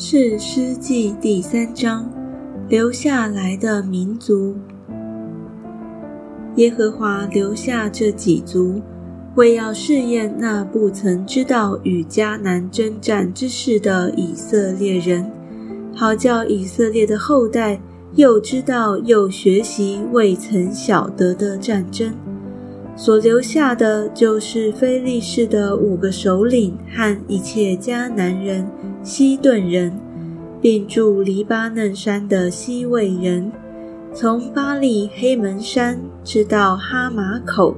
是诗记第三章，留下来的民族。耶和华留下这几族，为要试验那不曾知道与迦南征战之事的以色列人，好叫以色列的后代又知道又学习未曾晓得的战争。所留下的就是非利士的五个首领和一切迦南人、西顿人，并住黎巴嫩山的西魏人，从巴利黑门山直到哈马口，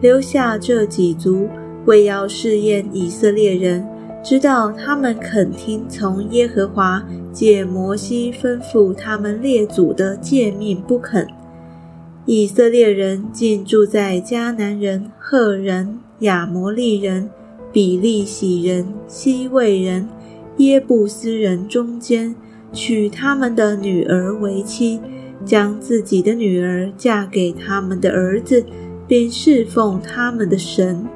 留下这几族，为要试验以色列人，知道他们肯听从耶和华借摩西吩咐他们列祖的诫命不肯。以色列人竟住在迦南人、赫人、亚摩利人、比利洗人、西魏人、耶布斯人中间，娶他们的女儿为妻，将自己的女儿嫁给他们的儿子，并侍奉他们的神。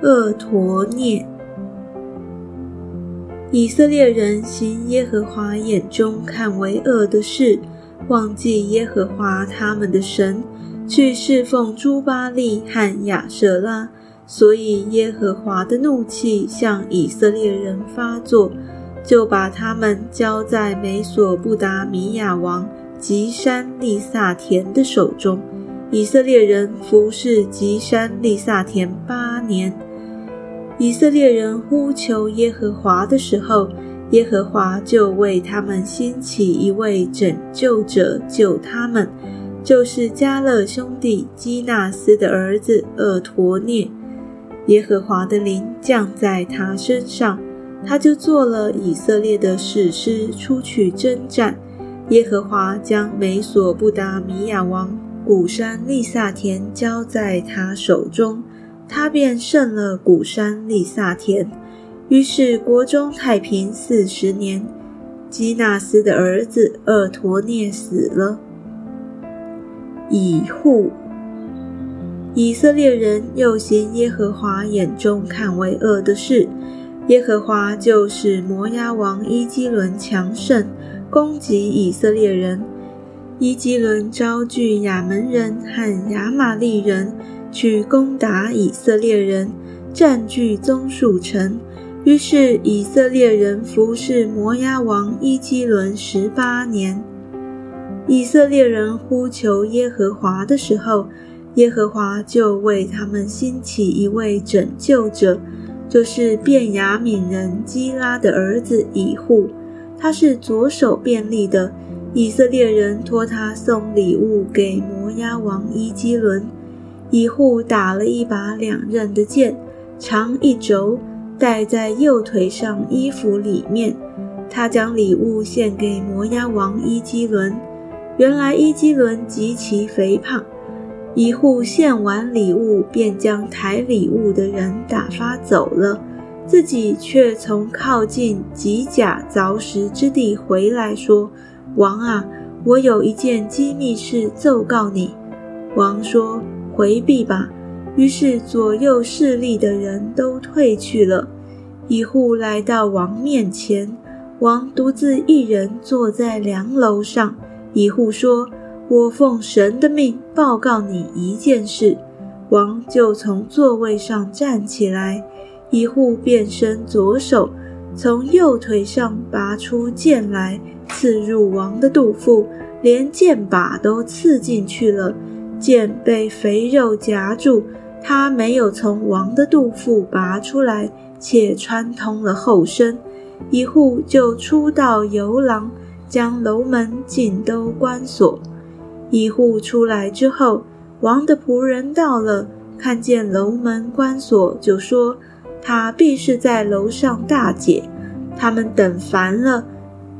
厄陀涅，以色列人行耶和华眼中看为恶的事。忘记耶和华他们的神，去侍奉朱巴利和亚舍拉，所以耶和华的怒气向以色列人发作，就把他们交在美索不达米亚王吉山利萨田的手中。以色列人服侍吉山利萨田八年。以色列人呼求耶和华的时候。耶和华就为他们兴起一位拯救者救他们，就是加勒兄弟基纳斯的儿子厄陀涅。耶和华的灵降在他身上，他就做了以色列的士师，出去征战。耶和华将美索不达米亚王古山利萨田交在他手中，他便胜了古山利萨田。于是国中太平四十年，基纳斯的儿子厄陀涅死了。以户，以色列人又行耶和华眼中看为恶的事，耶和华就使摩押王伊基伦强盛，攻击以色列人。伊基伦招聚亚门人和亚玛利人去攻打以色列人，占据棕树城。于是以色列人服侍摩押王伊基伦十八年。以色列人呼求耶和华的时候，耶和华就为他们兴起一位拯救者，就是便雅悯人基拉的儿子以户。他是左手便利的。以色列人托他送礼物给摩押王伊基伦。以户打了一把两刃的剑，长一轴。戴在右腿上衣服里面，他将礼物献给摩押王伊基伦。原来伊基伦极其肥胖，一户献完礼物，便将抬礼物的人打发走了，自己却从靠近吉甲凿石之地回来，说：“王啊，我有一件机密事奏告你。”王说：“回避吧。”于是左右势力的人都退去了。一户来到王面前，王独自一人坐在梁楼上。一户说：“我奉神的命报告你一件事。”王就从座位上站起来，一户便伸左手，从右腿上拔出剑来，刺入王的肚腹，连剑把都刺进去了。剑被肥肉夹住。他没有从王的肚腹拔出来，且穿通了后身，一户就出到游廊，将楼门尽都关锁。一户出来之后，王的仆人到了，看见楼门关锁，就说他必是在楼上大解。他们等烦了，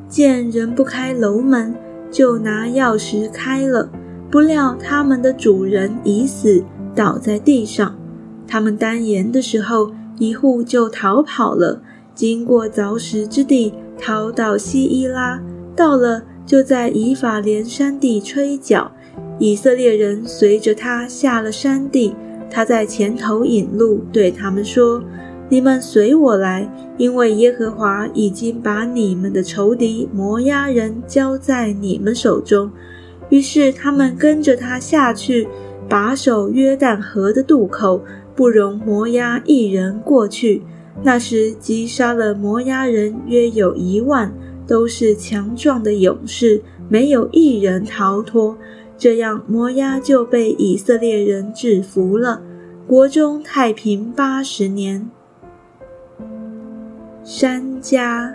见人不开楼门，就拿钥匙开了，不料他们的主人已死。倒在地上，他们单言的时候，一户就逃跑了，经过凿石之地，逃到西伊拉，到了就在以法莲山地吹角。以色列人随着他下了山地，他在前头引路，对他们说：“你们随我来，因为耶和华已经把你们的仇敌摩押人交在你们手中。”于是他们跟着他下去，把守约旦河的渡口，不容摩押一人过去。那时击杀了摩押人约有一万，都是强壮的勇士，没有一人逃脱。这样摩押就被以色列人制服了。国中太平八十年。山家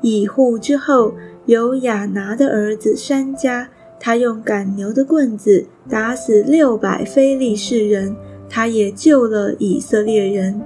以户之后，有亚拿的儿子山家，他用赶牛的棍子打死六百非利士人，他也救了以色列人。